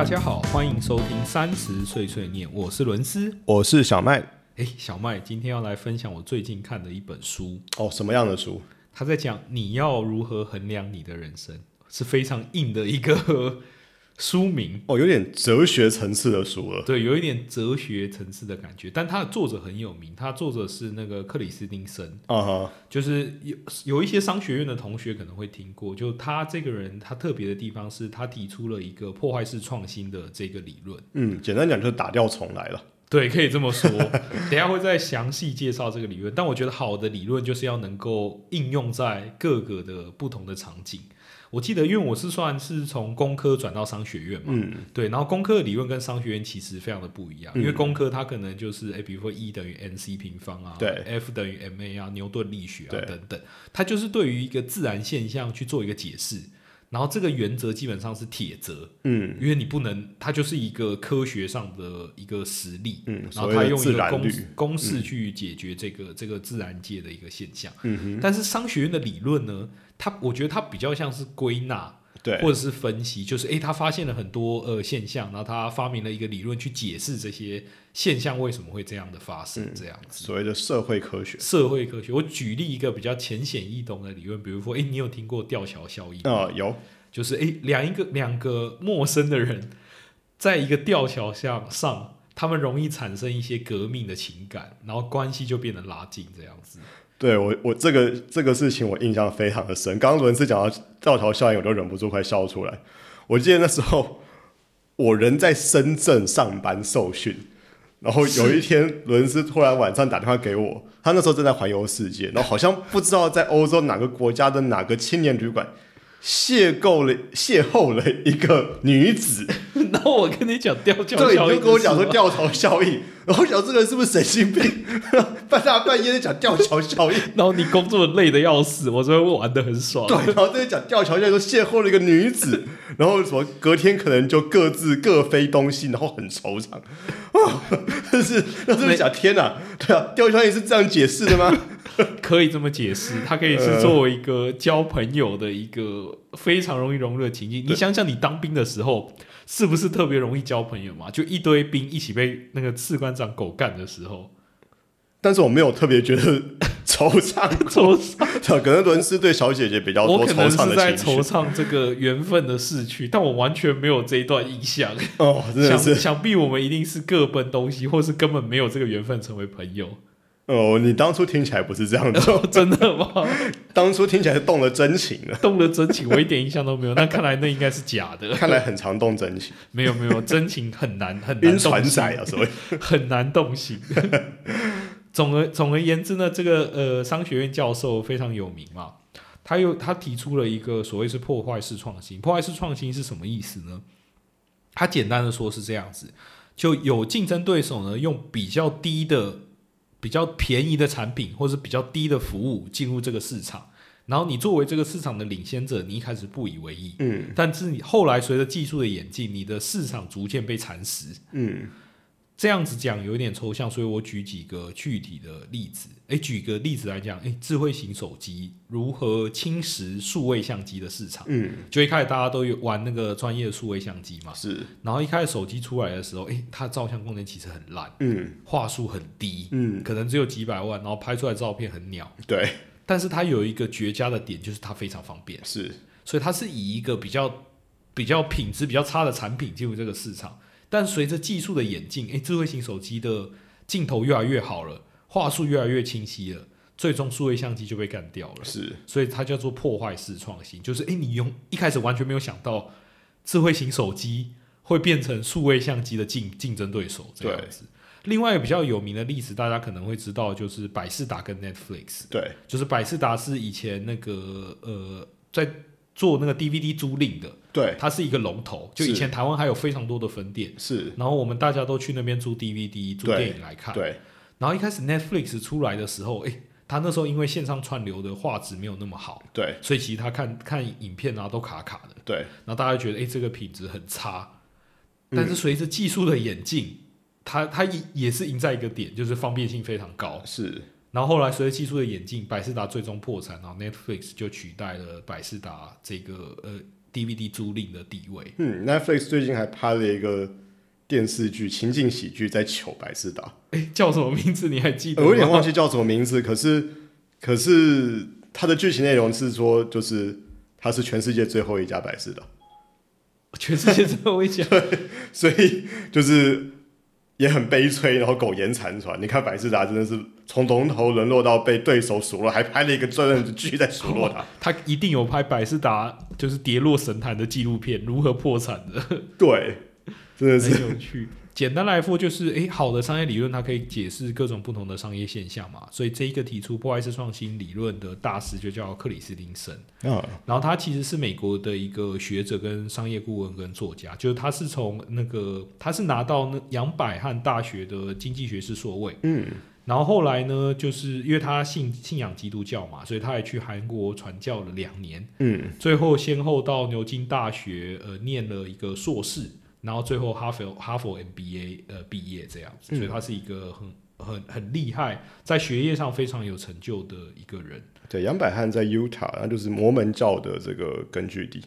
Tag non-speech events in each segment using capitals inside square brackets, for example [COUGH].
大家好，欢迎收听三十岁碎念，我是伦斯。我是小麦。哎，小麦今天要来分享我最近看的一本书。哦，什么样的书？他在讲你要如何衡量你的人生，是非常硬的一个书名。哦，有点哲学层次的书了。对，有一点哲学层次的感觉。但它的作者很有名，他作者是那个克里斯汀森。啊哈，就是有有一些商学院的同学可能会听过。就他这个人，他特别的地方是他提出了一个破坏式创新的这个理论。嗯，简单讲就是打掉重来了。对，可以这么说。[LAUGHS] 等下会再详细介绍这个理论，但我觉得好的理论就是要能够应用在各个的不同的场景。我记得，因为我是算是从工科转到商学院嘛，嗯，对，然后工科的理论跟商学院其实非常的不一样，嗯因为工科它可能就是，哎，比如说 E 等于 mc 平方啊，对，F 等于 ma 啊，牛顿力学啊等等，它就是对于一个自然现象去做一个解释。然后这个原则基本上是铁则，嗯因为你不能，它就是一个科学上的一个实例，嗯，然后它用一个公。公式去解决这个、这个自然界的一个现象。嗯哼，但是商学院的理论呢，它我觉得它比较像是归纳对，或者是分析，就是诶，他发现了很多呃现象，然后他发明了一个理论去解释这些现象为什么会这样的发生，嗯这样子。所谓的社会科学。社会科学，我举例一个比较浅显易懂的理论，比如说，诶，你有听过吊桥效应吗？啊、有，就是诶，两一个两个陌生的人，[LAUGHS] 在一个吊桥上上，他们容易产生一些革命的情感，然后关系就变得拉近，这样子。对我我这个这个事情我印象非常的深。刚刚伦斯讲到吊桥效应，我就忍不住快笑出来。我记得那时候我人在深圳上班受训，然后有一天伦斯突然晚上打电话给我，他那时候正在环游世界，然后好像不知道在欧洲哪个国家的哪个青年旅馆邂逅了邂逅了一个女子，[LAUGHS] 然后我跟你讲吊桥对，效应，你就跟我讲说，吊桥效应，然后我想这个人是不是神经病？[LAUGHS] 半大半夜在讲吊桥效应，[LAUGHS] 然后你工作累的要死，我这边玩的很爽。对，然后在讲吊桥效应，说邂逅了一个女子，然后什么隔天可能就各自各飞东西，然后很惆怅。哦，但是那这边讲天哪，对啊，吊桥效应是这样解释的吗？[LAUGHS] 可以这么解释，它可以是作为一个交朋友的一个非常容易融入的情境。你想想，你当兵的时候是不是特别容易交朋友嘛？就一堆兵一起被那个士官长狗干的时候，但是我没有特别觉得惆怅，惆怅可能伦斯对小姐姐比较多我可能惆怅是在的情绪。惆怅这个缘分的逝去，但我完全没有这一段印象。哦，真的想是想必我们一定是各奔东西，或是根本没有这个缘分成为朋友。哦，你当初听起来不是这样子，真的吗？[LAUGHS] 当初听起来是动了真情了，动了真情，我一点印象都没有。那看来那应该是假的。[LAUGHS] 看来很常动真情，没有没有，真情很难很难晕船动心仔啊，所以 [LAUGHS] 很难动心。总而总而言之呢，这个呃商学院教授非常有名嘛，他又他提出了一个所谓是破坏式创新。破坏式创新是什么意思呢？他简单的说是这样子，就有竞争对手呢用比较低的、比较便宜的产品或者比较低的服务进入这个市场，然后你作为这个市场的领先者，你一开始不以为意，嗯但是你后来随着技术的演进，你的市场逐渐被蚕食。嗯这样子讲有一点抽象，所以我举几个具体的例子。诶，举个例子来讲，诶，智慧型手机如何侵蚀数位相机的市场？嗯，就一开始大家都有玩那个专业的数位相机嘛，是，然后一开始手机出来的时候，诶，它照相功能其实很烂，嗯画素很低，嗯，可能只有几百万，然后拍出来的照片很鸟。对，但是它有一个绝佳的点，就是它非常方便。是，所以它是以一个比较比较品质比较差的产品进入这个市场。但随着技术的演进，诶，智慧型手机的镜头越来越好了，画术越来越清晰了，最终数位相机就被干掉了。是，所以它叫做破坏式创新，就是诶，你用一开始完全没有想到智慧型手机会变成数位相机的竞竞争对手这样子。另外一个比较有名的例子，大家可能会知道，就是百事达跟 Netflix。对，就是百事达是以前那个呃在做那个 DVD 租赁的，对，它是一个龙头。就以前台湾还有非常多的分店，是，然后我们大家都去那边租 DVD、租对电影来看。对，然后一开始 Netflix 出来的时候，诶，它那时候因为线上串流的画质没有那么好，对，所以其实他看看影片啊都卡卡的，对，然后大家觉得诶这个品质很差。嗯。但是随着技术的演进，它它也也是赢在一个点，就是方便性非常高。是，然后后来随着技术的演进，百事达最终破产，然后 Netflix 就取代了百事达这个呃 DVD 租赁的地位。嗯，Netflix 最近还拍了一个电视剧情景喜剧，在求百事达，哎，叫什么名字？你还记得吗？我有点忘记叫什么名字，可是可是它的剧情内容是说，就是它是全世界最后一家百事达，[LAUGHS] 全世界最后一家。[LAUGHS] 所以就是也很悲催，然后苟延残喘。你看百事达真的是从龙头沦落到被对手数落，还拍了一个专门的剧在数落他。[LAUGHS] 他一定有拍百事达就是跌落神坛的纪录片，如何破产的，对，真的是很有趣。简单来说，就是诶，好的商业理论它可以解释各种不同的商业现象嘛。所以这一个提出破坏式创新理论的大师就叫克里斯汀森。啊，然后他其实是美国的一个学者、跟商业顾问、跟作家，就是他是从那个他是拿到那杨百翰大学的经济学士硕位，嗯，然后后来呢，就是因为他信信仰基督教嘛，所以他也去韩国传教了两年，嗯，最后先后到牛津大学呃念了一个硕士，然后最后哈佛哈佛 MBA 呃毕业这样子，嗯所以他是一个很很很厉害，在学业上非常有成就的一个人。对，杨百翰在 Utah，那就是摩门教的这个根据地。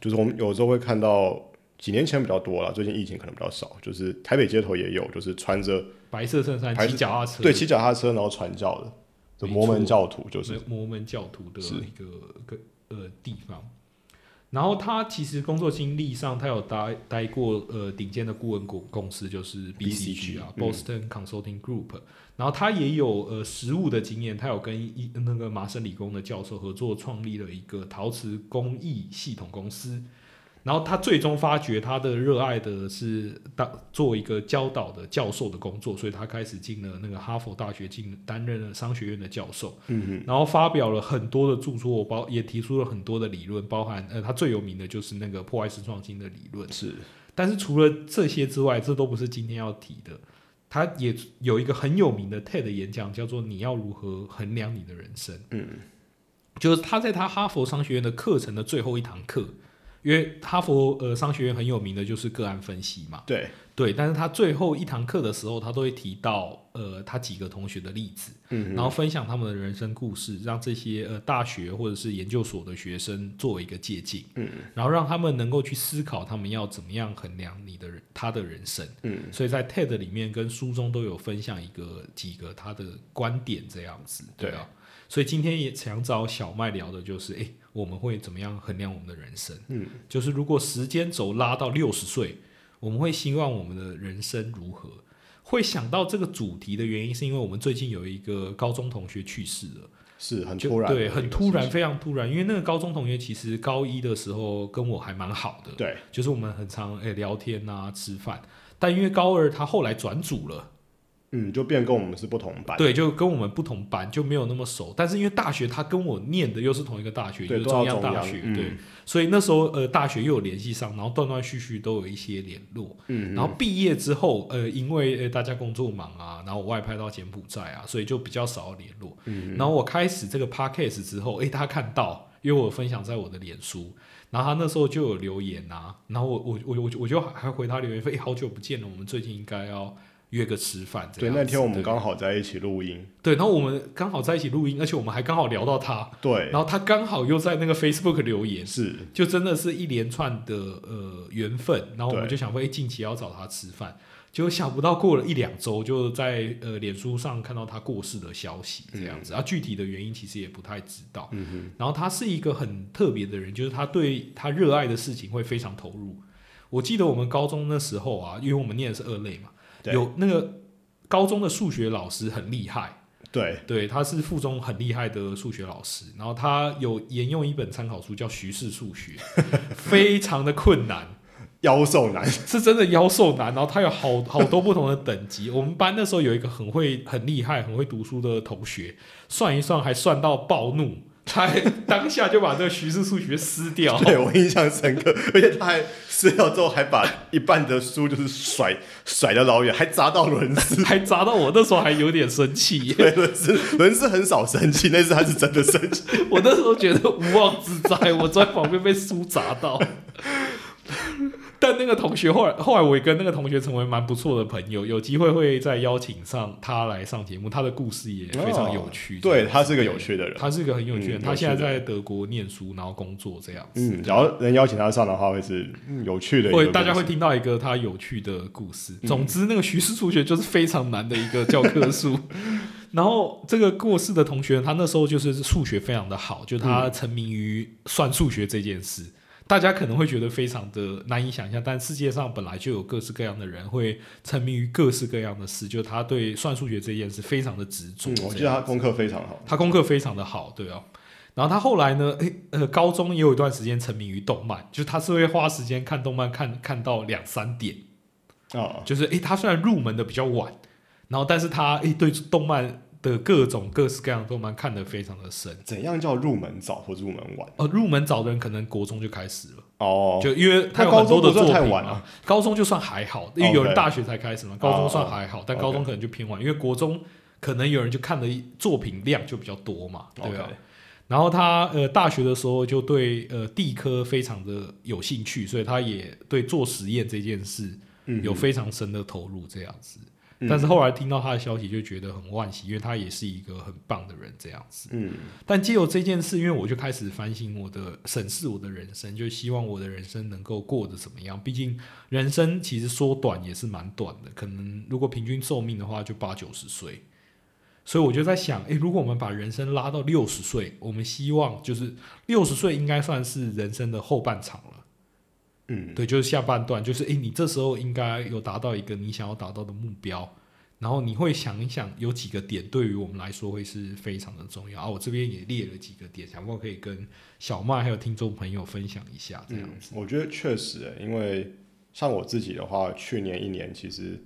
就是我们有时候会看到，几年前比较多了，最近疫情可能比较少。就是台北街头也有，就是穿着白色衬衫白骑脚踏车，对骑脚踏车然后传教的，就摩门教徒，就是摩门教徒的是一个个呃地方。然后他其实工作经历上，他有待待过呃顶尖的顾问公公司，就是 BCG 啊，Boston Consulting Group。然后他也有呃实务的经验，他有跟一那个麻省理工的教授合作，创立了一个陶瓷工艺系统公司。然后他最终发觉他的热爱的是当做一个教导的教授的工作，所以他开始进了那个哈佛大学，进担任了商学院的教授。嗯然后发表了很多的著作，包也提出了很多的理论，包含呃，他最有名的就是那个破坏式创新的理论，。是但是除了这些之外，这都不是今天要提的。他也有一个很有名的 TED 演讲，叫做“你要如何衡量你的人生”。嗯，就是他在他哈佛商学院的课程的最后一堂课，因为哈佛呃商学院很有名的就是个案分析嘛，对，对。但是他最后一堂课的时候，他都会提到呃他几个同学的例子，嗯然后分享他们的人生故事，让这些呃大学或者是研究所的学生作为一个借鉴，嗯，然后让他们能够去思考他们要怎么样衡量你的人他的人生。嗯所以在 TED 里面跟书中都有分享一个几个他的观点这样子，对啊。所以今天也想找小麦聊的就是，诶，我们会怎么样衡量我们的人生？嗯，就是如果时间轴拉到六十岁，我们会希望我们的人生如何？会想到这个主题的原因，是因为我们最近有一个高中同学去世了，是很突然对，很突然，非常突然。因为那个高中同学其实高一的时候跟我还蛮好的，对，就是我们很常诶、聊天啊、吃饭。但因为高二他后来转组了，嗯，就变跟我们是不同班，对，就跟我们不同班，就没有那么熟。但是因为大学他跟我念的又是同一个大学，就是中央央大学，嗯对，所以那时候呃大学又有联系上，然后断断续续都有一些联络。嗯，然后毕业之后，呃，因为呃大家工作忙啊，然后我外派到柬埔寨啊，所以就比较少联络。嗯，然后我开始这个 podcast 之后，诶，他看到，因为我分享在我的脸书，然后他那时候就有留言啊，然后我我我我我就还回他留言说，诶，好久不见了，我们最近应该要约个吃饭。这对，那天我们对刚好在一起录音，对，然后我们刚好在一起录音，而且我们还刚好聊到他，对。然，后他刚好又在那个 Facebook 留言，是，就真的是一连串的呃缘分，然后我们就想说，哎，近期要找他吃饭，结果想不到过了一两周，就在呃脸书上看到他过世的消息，这样子，啊，具体的原因其实也不太知道。嗯哼，然后他是一个很特别的人，就是他对他热爱的事情会非常投入。我记得我们高中那时候啊，因为我们念的是二类嘛，对有那个高中的数学老师很厉害，对，对，他是附中很厉害的数学老师，然后他有沿用一本参考书叫《徐氏数学》，[LAUGHS] 非常的困难，妖兽男，是真的妖兽难。然后他有好好多不同的等级。我们班那时候有一个很会、很厉害、很会读书的同学，算一算还算到暴怒，他还当下就把这个徐氏数学撕掉。[LAUGHS] 对我印象深刻，而且他还撕掉之后还把一半的书就是甩甩得老远，还砸到伦斯。[LAUGHS] 还砸到我，那时候还有点生气。[LAUGHS] 对，伦斯伦斯很少生气，那次他是真的生气。我那时候觉得无妄之灾，我在旁边被书砸到。但那个同学后来后来我也跟那个同学成为蛮不错的朋友，有机会会再邀请上他来上节目，他的故事也非常有趣。哦对他是个有趣的人，他是个很有趣的人，嗯他现在在德国念书，然后工作这样子。嗯，然后能邀请他上的话，会是嗯有趣的会大家会听到一个他有趣的故事。总之，那个徐氏数学就是非常难的一个教科书。[LAUGHS] 然后这个过世的同学，他那时候就是数学非常的好，就他沉迷于算数学这件事。大家可能会觉得非常的难以想象，但世界上本来就有各式各样的人会沉迷于各式各样的事，就他对算数学这件事非常的执着嗯。我记得他功课非常好，他功课非常的好，对啊。然后他后来呢，诶，呃，高中也有一段时间沉迷于动漫，就是他是会花时间看动漫，看看到两三点。啊，就是诶，他虽然入门的比较晚，然后但是他诶对动漫的各种各式各样的动漫看得非常的深。怎样叫入门早或入门晚？呃，入门早的人可能国中就开始了，哦，就因为他高很多的中不算作品嘛太晚了。高中就算还好，因为有人大学才开始嘛，高中算还好，但高中可能就偏晚，因为国中可能有人就看的作品量就比较多嘛，对啊。然后他呃大学的时候就对呃地科非常的有兴趣，所以他也对做实验这件事嗯有非常深的投入这样子。嗯但是后来听到他的消息，就觉得很惋惜，因为他也是一个很棒的人这样子。嗯但借由这件事，因为我就开始反省我的、审视我的人生，就希望我的人生能够过得怎么样。毕竟人生其实说短也是蛮短的，可能如果平均寿命的话，就八九十岁。所以我就在想，诶，如果我们把人生拉到六十岁，我们希望就是六十岁应该算是人生的后半场了。嗯，对，就是下半段，就是诶，你这时候应该有达到一个你想要达到的目标，然后你会想一想，有几个点对于我们来说会是非常的重要啊。我这边也列了几个点，想不可以跟小麦还有听众朋友分享一下，这样嗯子。，我觉得确实欸，因为像我自己的话，去年一年其实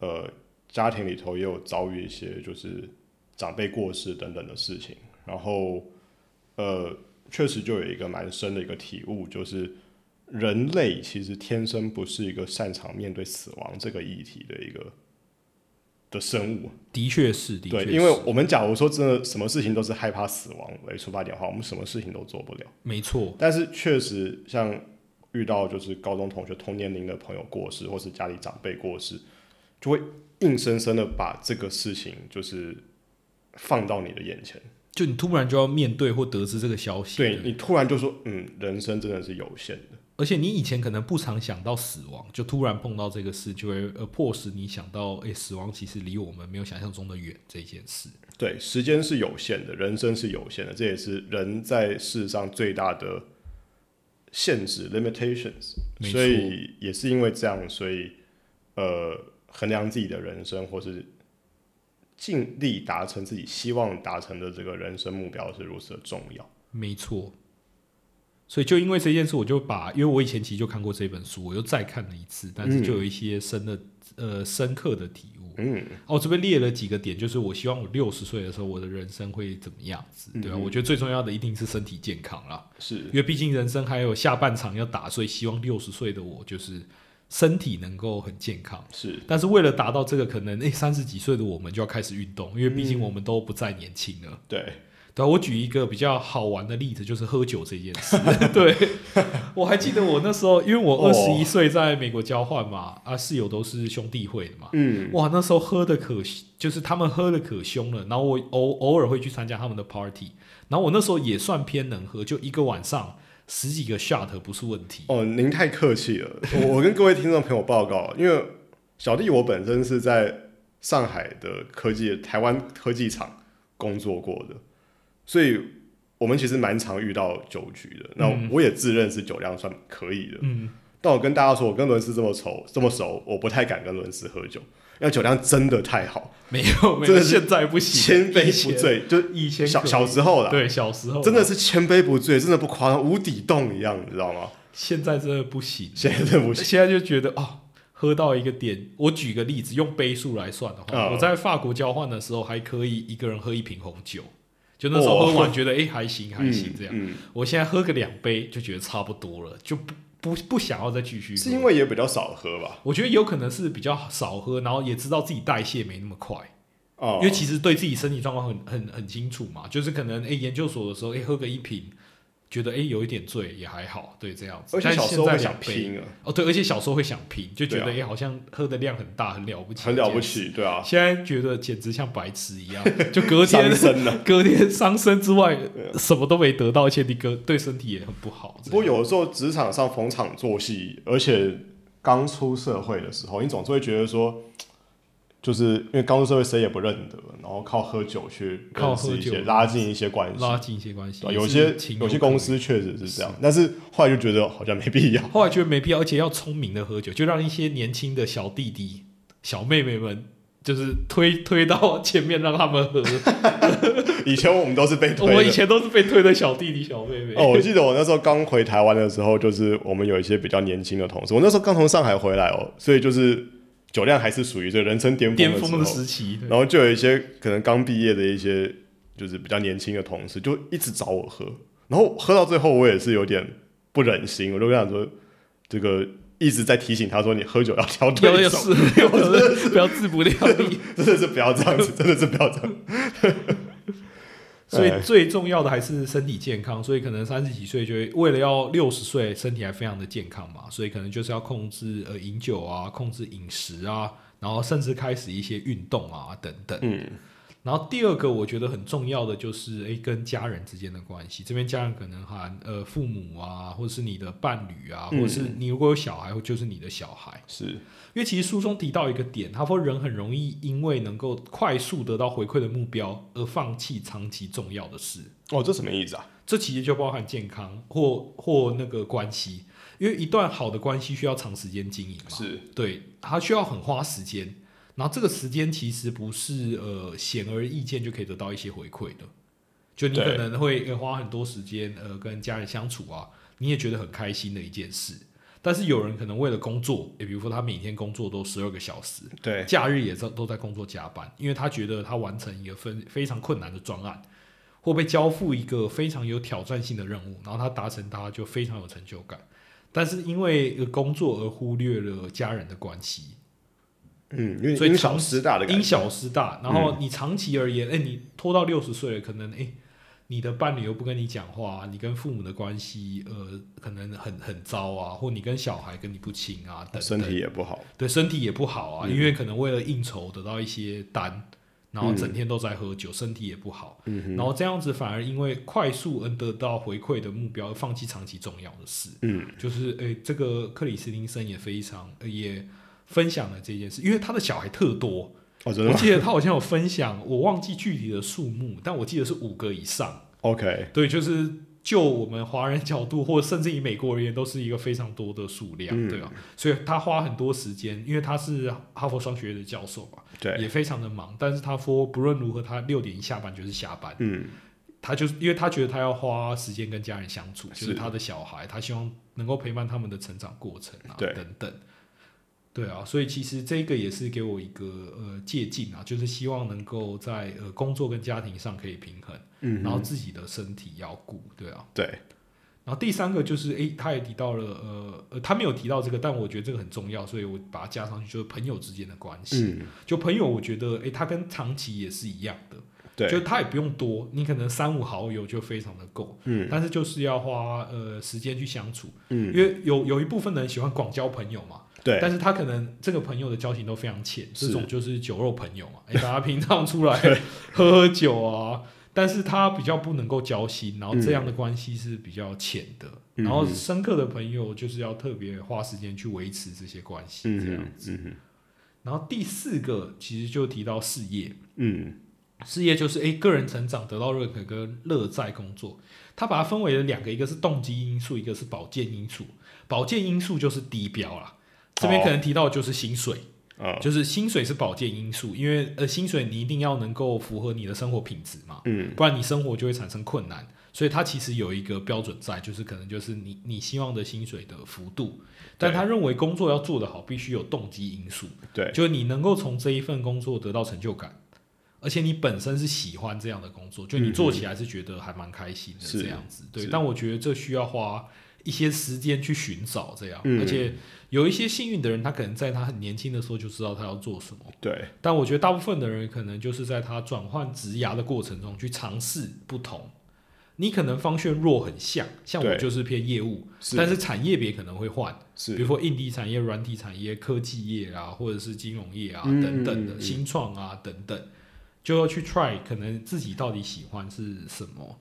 呃家庭里头也有遭遇一些就是长辈过世等等的事情，然后呃确实就有一个蛮深的一个体悟，就是人类其实天生不是一个擅长面对死亡这个议题的一个的生物。的确是，的确对，因为我们假如说真的什么事情都是害怕死亡为出发点的话，我们什么事情都做不了。没错，但是确实，像遇到就是高中同学同年龄的朋友过世，或是家里长辈过世，就会硬生生的把这个事情就是放到你的眼前。就你突然就要面对或得知这个消息，对你突然就说，嗯，人生真的是有限的。而且你以前可能不常想到死亡，就突然碰到这个事，就会呃迫使你想到，诶，死亡其实离我们没有想象中的远这件事。对，时间是有限的，人生是有限的，这也是人在世上最大的限制 （limitations）。所以也是因为这样，所以呃，衡量自己的人生，或是尽力达成自己希望达成的这个人生目标是如此的重要。没错，所以就因为这件事，我就把，因为我以前其实就看过这本书，我又再看了一次，但是就有一些深的、呃深刻的体悟。嗯，哦，我这边列了几个点，就是我希望我六十岁的时候，我的人生会怎么样子，对吧、嗯我觉得最重要的一定是身体健康啦，是因为毕竟人生还有下半场要打，所以希望六十岁的我就是身体能够很健康。是，但是为了达到这个，可能诶三十几岁的我们就要开始运动，因为毕竟我们都不再年轻了。对，对啊，我举一个比较好玩的例子，就是喝酒这件事。[LAUGHS] 对，我还记得我那时候，因为我哦二十一岁在美国交换嘛，啊，室友都是兄弟会的嘛，嗯，哇，那时候喝的可，就是他们喝的可凶了，然后我偶偶尔会去参加他们的 party，然后我那时候也算偏能喝，就一个晚上十几个 shot 不是问题。哦，您太客气了。我我跟各位听众朋友报告，因为小弟我本身是在上海的科技台湾科技厂工作过的，所以我们其实蛮常遇到酒局的。那嗯。我也自认是酒量算可以的，嗯，但我跟大家说，我跟伦斯这么熟这么熟，我不太敢跟伦斯喝酒，因为酒量真的太好，没有没有，真的是现在不行，千杯，不醉。就小以前小小时候啦，对小时候真的是千杯不醉，真的不夸张，无底洞一样，你知道吗？现在真的不行，现在真的不行。现在就觉得哦，喝到一个点，我举个例子，用杯数来算的话，嗯我在法国交换的时候还可以一个人喝一瓶红酒，就那时候喝完觉得哎、诶还行还行这样。我现在喝个两杯就觉得差不多了，就不不不想要再继续。是因为也比较少喝吧？我觉得有可能是比较少喝，然后也知道自己代谢没那么快，哦，因为其实对自己身体状况很很很清楚嘛，就是可能哎、诶研究所的时候哎、诶喝个一瓶觉得哎、诶有一点醉也还好，对这样子。而且小时候会想拼啊，哦，对，而且小时候会想拼，就觉得哎、啊诶好像喝的量很大，很了不起，很了不。起，对啊，现在觉得简直像白痴一样，[LAUGHS] 就隔天。[LAUGHS] [LAUGHS] 隔天伤身之外，什么都没得到，而且你隔对身体也很不好。不过有的时候职场上逢场作戏，而且刚出社会的时候，你总是会觉得说，就是因为刚入社会谁也不认得，然后靠喝酒去靠认识一喝酒些拉近一些关系。拉近一些关系，有些有些公司确实是这样，但是后来就觉得好像没必要。后来觉得没必要，而且要。聪明的喝酒，就让一些年轻的小弟弟、小妹妹们，就是推推到前面让他们喝。以前我们都是被推我们以的。前都是被推的小弟弟、小妹妹。哦，我记得我那时候刚回台湾的时候，就是我们有一些比较年轻的同事，我那时候刚从上海回来哦，所以就是酒量还是属于这个人生巅峰巅峰的的时期，然后就有一些可能刚毕业的一些就是比较年轻的同事，就一直找我喝，然后喝到最后我也是有点不忍心，我就跟他说，这个一直在提醒他说，你喝酒要挑有对手，有是，[LAUGHS] 不要自不量力。真的是不要这样子，真的是不要这样。所以哎最重要的还是身体健康，所以可能三十几岁就会为了要六十岁身体还非常的健康嘛，所以可能就是要控制呃饮酒啊，控制饮食啊，然后甚至开始一些运动啊等等。嗯，然后第二个我觉得很重要的就是诶跟家人之间的关系，这边家人可能含呃父母啊，或者是你的伴侣啊，嗯或者是你如果有小孩，或就是你的小孩。是因为其实书中提到一个点，他说人很容易因为能够快速得到回馈的目标而放弃长期重要的事。哦，这什么意思啊？这其实就包含健康或或那个关系，因为一段好的关系需要长时间经营嘛，是对，它需要很花时间。然后这个时间其实不是呃显而易见就可以得到一些回馈的，就你可能会呃花很多时间呃跟家人相处啊，你也觉得很开心的一件事。但是有人可能为了工作，也比如说他每天工作都十二个小时，对，假日也在都在工作加班，因为他觉得他完成一个非非常困难的专案，或被交付一个非常有挑战性的任务，然后他达成他就非常有成就感。但是因为呃工作而忽略了家人的关系，嗯，因为所以因小失大的感觉，因小失大。然后你长期而言，哎、你拖到六十岁了，可能哎、你的伴侣又不跟你讲话，你跟父母的关系呃可能很很糟啊，或你跟小孩跟你不亲啊，等等身体也不好，对身体也不好啊，嗯因为可能为了应酬得到一些单，然后整天都在喝酒，身体也不好，嗯，然后这样子反而因为快速而得到回馈的目标，放弃长期重要的事。嗯，就是哎、这个克里斯汀森也非常、呃也分享了这件事，因为他的小孩特多，我记得他好像有分享，我忘记具体的数目，但我记得是五个以上。？OK，对，就是就我们华人角度，或甚至以美国而言，都是一个非常多的数量，嗯对啊。所以他花很多时间，因为他是哈佛商学院的教授嘛，对，也非常的忙。但是他说不论如何，他六点一下班就是下班，嗯，他就是因为他觉得他要花时间跟家人相处，就是是他的小孩，他希望能够陪伴他们的成长过程啊，对等等。对啊，所以其实这个也是给我一个呃借鉴啊，就是希望能够在呃工作跟家庭上可以平衡，嗯，然后自己的身体要顾，对啊。对，然后第三个就是，诶，他也提到了，呃呃，他没有提到这个，但我觉得这个很重要，所以我把它加上去，就是朋友之间的关系。嗯，就朋友，我觉得，诶，他跟长期也是一样的，对，就他也不用多，你可能三五好友就非常的够，嗯但是就是要花呃时间去相处，嗯，因为有有一部分人喜欢广交朋友嘛，对，但是他可能这个朋友的交情都非常浅，这是种就是酒肉朋友嘛，诶，[LAUGHS] 大家平常出来喝喝酒啊，但是他比较不能够交心，然后这样的关系是比较浅的，嗯。然后嗯深刻的朋友就是要特别花时间去维持这些关系，嗯这样，子。嗯哼，然后第四个其实就提到事业，嗯，事业就是诶个人成长得到认可跟乐在工作，他把它分为了两个，一个是动机因素，一个是保健因素。保健因素就是低标啦，这边哦可能提到就是薪水。啊，就是薪水是保健因素，因为呃薪水你一定要能够符合你的生活品质嘛，嗯，不然你生活就会产生困难。所以他其实有一个标准在，就是可能就是你你希望的薪水的幅度，但他认为工作要做得好，必须有动机因素，对，就是你能够从这一份工作得到成就感，而且你本身是喜欢这样的工作，就你做起来是觉得还蛮开心的这样子。对，但我觉得这需要花一些时间去寻找这样，嗯。而且有一些幸运的人，他可能在他很年轻的时候就知道他要做什么。对，但我觉得大部分的人可能就是在他转换职涯的过程中去尝试不同，你可能方向弱很像，像我就是偏业务，是。但是产业别可能会换，比如说硬体产业、软体产业、科技业啊，或者是金融业啊、嗯等等的新创啊等等，就要去 try 可能自己到底喜欢是什么。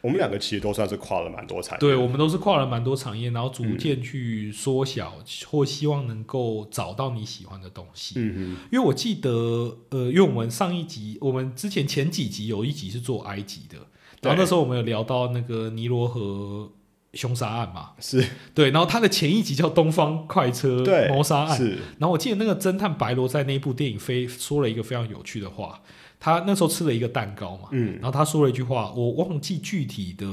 我们两个其实都算是跨了蛮多产业。对，我们都是跨了蛮多产业，然后逐嗯渐去缩小，或希望能够找到你喜欢的东西。嗯因为我记得，呃，因为我们上一集，我们之前前几集有一集是做埃及的，然后那时候我们有聊到那个尼罗河凶杀案嘛，是。对，然后它的前一集叫《东方快车 [LAUGHS] 对谋杀案》，是，然后我记得那个侦探白罗在那一部电影非说了一个非常有趣的话，他那时候吃了一个蛋糕嘛，嗯。然后他说了一句话，我忘记具体的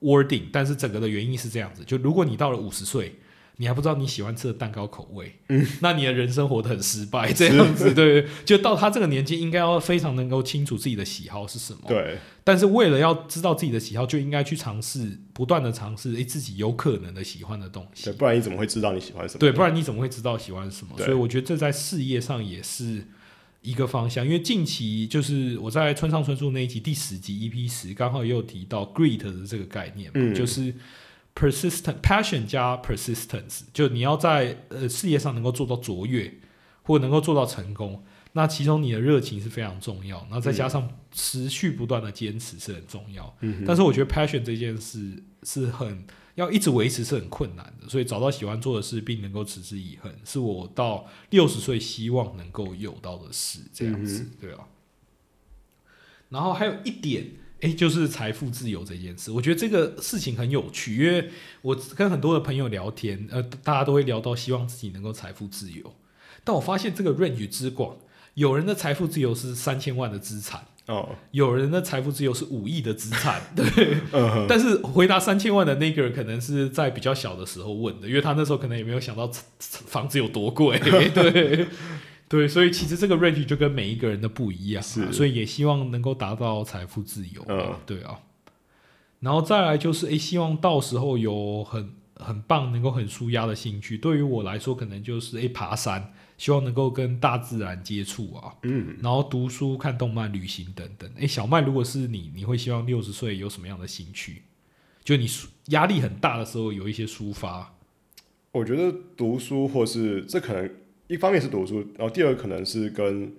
wording，但是整个的原因是这样子：就如果你到了五十岁，你还不知道你喜欢吃的蛋糕口味，嗯，那你的人生活得很失败，这样子，对，就到他这个年纪，应该要非常能够清楚自己的喜好是什么，，对，但是为了要知道自己的喜好，就应该去尝试，不断的尝试，诶，自己有可能的喜欢的东西。对，，不然你怎么会知道你喜欢什么？对，不然你怎么会知道喜欢什么？所以我觉得这在事业上也是一个方向。因为近期就是我在村上春树那一集第十集 EP 十，刚好也有提到 great 的这个概念嘛，嗯就是 persistent passion 加 persistence，就你要在呃事业上能够做到卓越，或能够做到成功。那其中你的热情是非常重要，然后再加上持续不断的坚持是很重要。嗯，但是我觉得 passion 这件事是很要一直维持是很困难的，所以找到喜欢做的事并能够持之以恒，是我到六十岁希望能够有到的事，这样子，嗯对啊。然后还有一点，诶，就是财富自由这件事，我觉得这个事情很有趣，因为我跟很多的朋友聊天，呃，大家都会聊到希望自己能够财富自由，但我发现这个 range 之广，有人的财富自由是三千万的资产。哦，有人的财富自由是五亿的资产，[LAUGHS] 对，嗯，但是回答三千万的那个人可能是在比较小的时候问的，因为他那时候可能也没有想到房子有多贵，[LAUGHS] 对。对，所以其实这个 range 就跟每一个人的不一样、所以也希望能够达到财富自由、嗯。对啊，然后再来就是，诶，希望到时候有很很棒、能够很舒压的兴趣，对于我来说，可能就是诶爬山，希望能够跟大自然接触啊，嗯，然后读书、看动漫、旅行等等。哎，小麦，如果是你，你会希望六十岁有什么样的兴趣？就你抒压力很大的时候，有一些抒发。我觉得读书或是这可能一方面是读书，然后第二可能是跟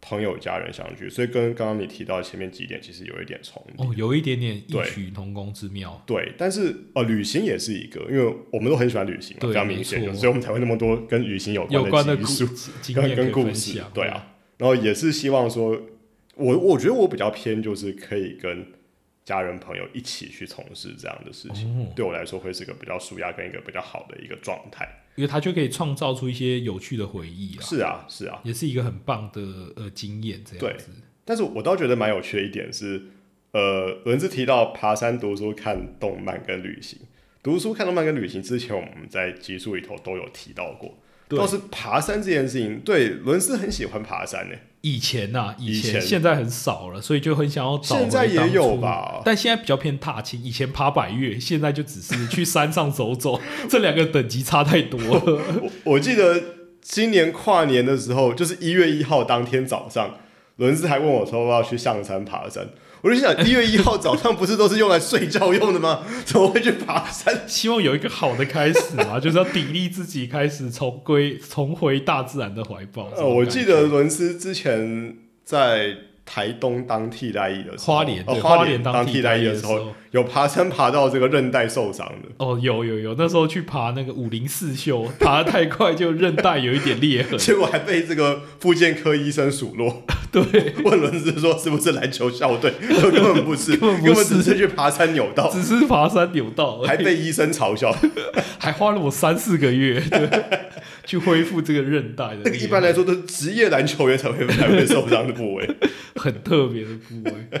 朋友、家人相聚，所以跟刚刚你提到前面几点其实有一点重叠。哦，有一点点异对曲同工之妙。对，但是呃，旅行也是一个，因为我们都很喜欢旅行嘛，比较明显所以我们才会那么多跟旅行有有关的故的集数经跟跟故事，，对啊，然后也是希望说，我我觉得我比较偏就是可以跟家人朋友一起去从事这样的事情，哦，对我来说会是一个比较舒压跟一个比较好的一个状态。因为它就可以创造出一些有趣的回忆啊，是啊，是啊，也是一个很棒的呃经验，这样子。但是我倒觉得蛮有趣的一点是，呃，文字提到爬山、读书、看动漫跟旅行。读书、看动漫跟旅行之前，我们在集数里头都有提到过。对倒是爬山这件事情，对伦斯很喜欢爬山呢、以前呐、以以前现在很少了，所以就很想要找现在也有吧？但现在比较偏踏青，以前爬百越，现在就只是去山上走走，[LAUGHS] 这两个等级差太多了。[LAUGHS] 我我记得今年跨年的时候，就是一月一号当天早上，伦斯还问我说要不要去象山爬山。我就想，一月一号早上不是都是用来睡觉用的吗？[LAUGHS] 怎么会去爬山？希望有一个好的开始嘛，[LAUGHS] 就是要砥砺自己，开始重归重回大自然的怀抱。我记得伦斯之前在台东当替代役的时候，花莲哦、花莲当替代役的时候，，有爬山爬到这个韧带受伤的。哦，有有有，那时候去爬那个五零四秀，爬得太快就韧带有一点裂痕。[LAUGHS] 结果还被这个复健科医生数落，对，问伦子说是不是篮球校队？根本不是，根本不是只是去爬山扭到，只是爬山扭到还被医生嘲笑。[LAUGHS] 还花了我三四个月，对，[LAUGHS] 去恢复这个韧带的。那个一般来说都是职业篮球员才会才会受伤的部位。很特别的部位，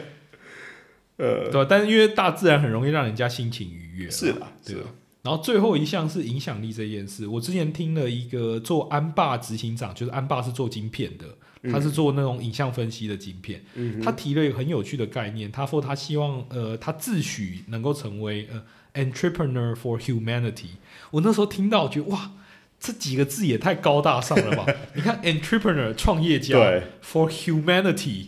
呃，对吧？但是因为大自然很容易让人家心情愉悦，是啦，对吧？然后最后一项是影响力这件事，我之前听了一个做安霸执行长，就是安霸是做晶片的，他是做那种影像分析的晶片，嗯他提了一个很有趣的概念，他说他希望呃他自诩能够成为呃 entrepreneur for humanity。我那时候听到觉得哇。这几个字也太高大上了吧！[LAUGHS] 你看，entrepreneur 创业家对，for humanity，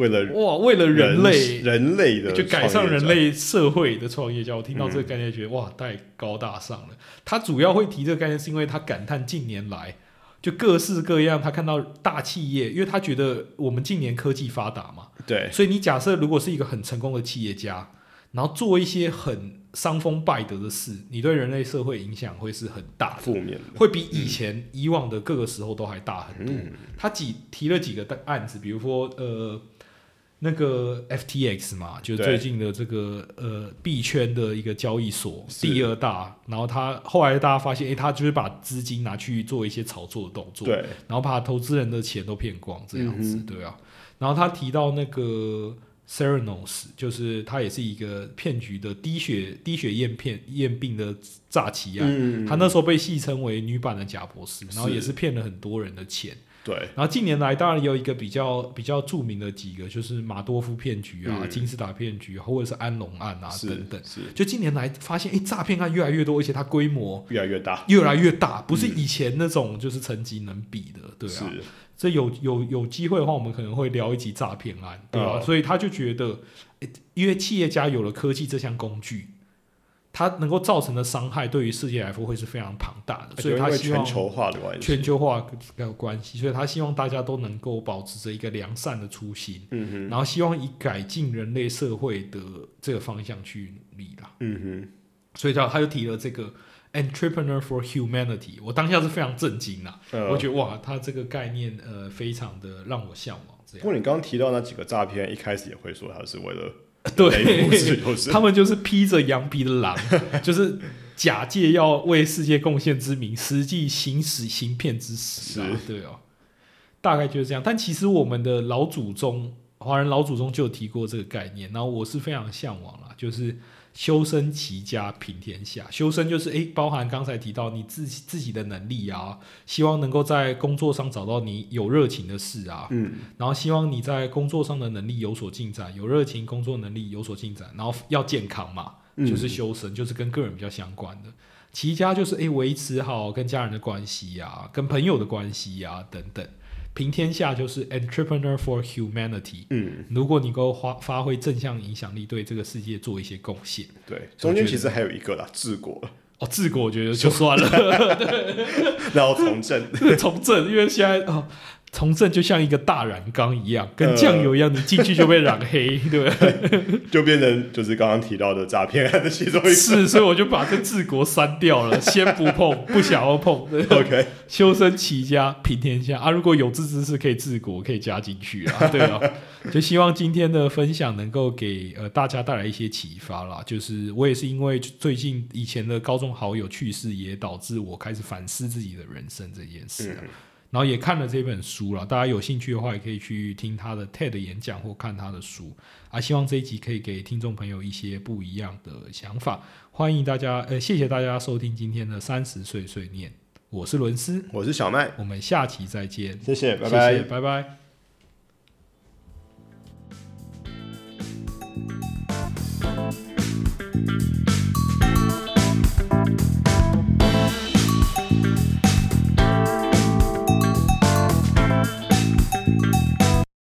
为了哇，为了人类人类的就改善创业者人类社会的创业家，我听到这个概念，觉得、哇，太高大上了。他主要会提这个概念，是因为他感叹近年来就各式各样，他看到大企业，因为他觉得我们近年科技发达嘛，对所以你假设如果是一个很成功的企业家，然后做一些很伤风败德的事，你对人类社会影响会是很大的。负面的，会比以前以往的各个时候都还大很多。嗯他几提了几个案子，比如说呃那个 FTX 嘛，就对最近的这个呃币圈的一个交易所第二大，然后他后来大家发现，诶，他就是把资金拿去做一些炒作的动作，对然后把投资人的钱都骗光，这样子，嗯对啊。然后他提到那个 Theranos，就是他也是一个骗局的滴血滴血验骗验病的诈欺案。嗯他那时候被戏称为女版的贾博士，然后也是骗了很多人的钱。对。然后近年来，当然也有一个比较比较著名的几个，就是马多夫骗局啊、嗯。金字塔骗局，或者是安龙案啊等等。是。就近年来发现，哎，诈骗案越来越多，而且它规模越来越大，越来越大，不是以前那种就是层级能比的，对啊。是。这有有有机会的话，我们可能会聊一集诈骗案，对吧、哦所以他就觉得，诶因为企业家有了科技这项工具，它能够造成的伤害对于世界来说会是非常庞大的，所以就因为他希望全球化的关系，全球化的关系，所以他希望大家都能够保持着一个良善的初心，嗯哼。然后希望以改进人类社会的这个方向去努力啦。嗯所以他他就提了这个 entrepreneur for humanity，我当下是非常震惊啦，呃我觉得哇，他这个概念呃非常的让我向往，这样。不过你刚刚提到那几个诈骗，一开始也会说他是为了 [LAUGHS] 对他们就是披着羊皮的狼，[LAUGHS] 就是假借要为世界贡献之名，实际行使行骗之实啊，对哦，大概就是这样。但其实我们的老祖宗，华人老祖宗就有提过这个概念，然后我是非常向往啦，就是修身齐家平天下。修身就是诶，包含刚才提到你自己自己的能力啊，希望能够在工作上找到你有热情的事啊，嗯然后希望你在工作上的能力有所进展，有热情，工作能力有所进展，然后要健康嘛，嗯就是修身，就是跟个人比较相关的。齐家就是诶维持好跟家人的关系呀、跟朋友的关系呀、等等。平天下就是 entrepreneur for humanity。嗯，如果你能够发发挥正向影响力，对这个世界做一些贡献，对，中间其实还有一个啦，治国，哦，治国我觉得就算了，[LAUGHS] 然后从政，[LAUGHS] 从政，因为现在哦，从政就像一个大染缸一样，跟酱油一样，你进去就被染黑，对不对？[LAUGHS] 就变成就是刚刚提到的诈骗案的其中一个。[LAUGHS] 是，所以我就把这治国删掉了，先不碰，不想要碰。OK，修身齐家平天下啊！如果有志之士可以治国，可以加进去啊，[LAUGHS] 对啊。就希望今天的分享能够给呃大家带来一些启发啦。就是我也是因为最近以前的高中好友去世，也导致我开始反思自己的人生这件事啊。嗯然后也看了这本书了，大家有兴趣的话，也可以去听他的 TED 演讲或看他的书啊。希望这一集可以给听众朋友一些不一样的想法。欢迎大家，呃，谢谢大家收听今天的三十岁碎念，我是伦斯，我是小麦，我们下期再见，谢谢，拜谢谢拜拜。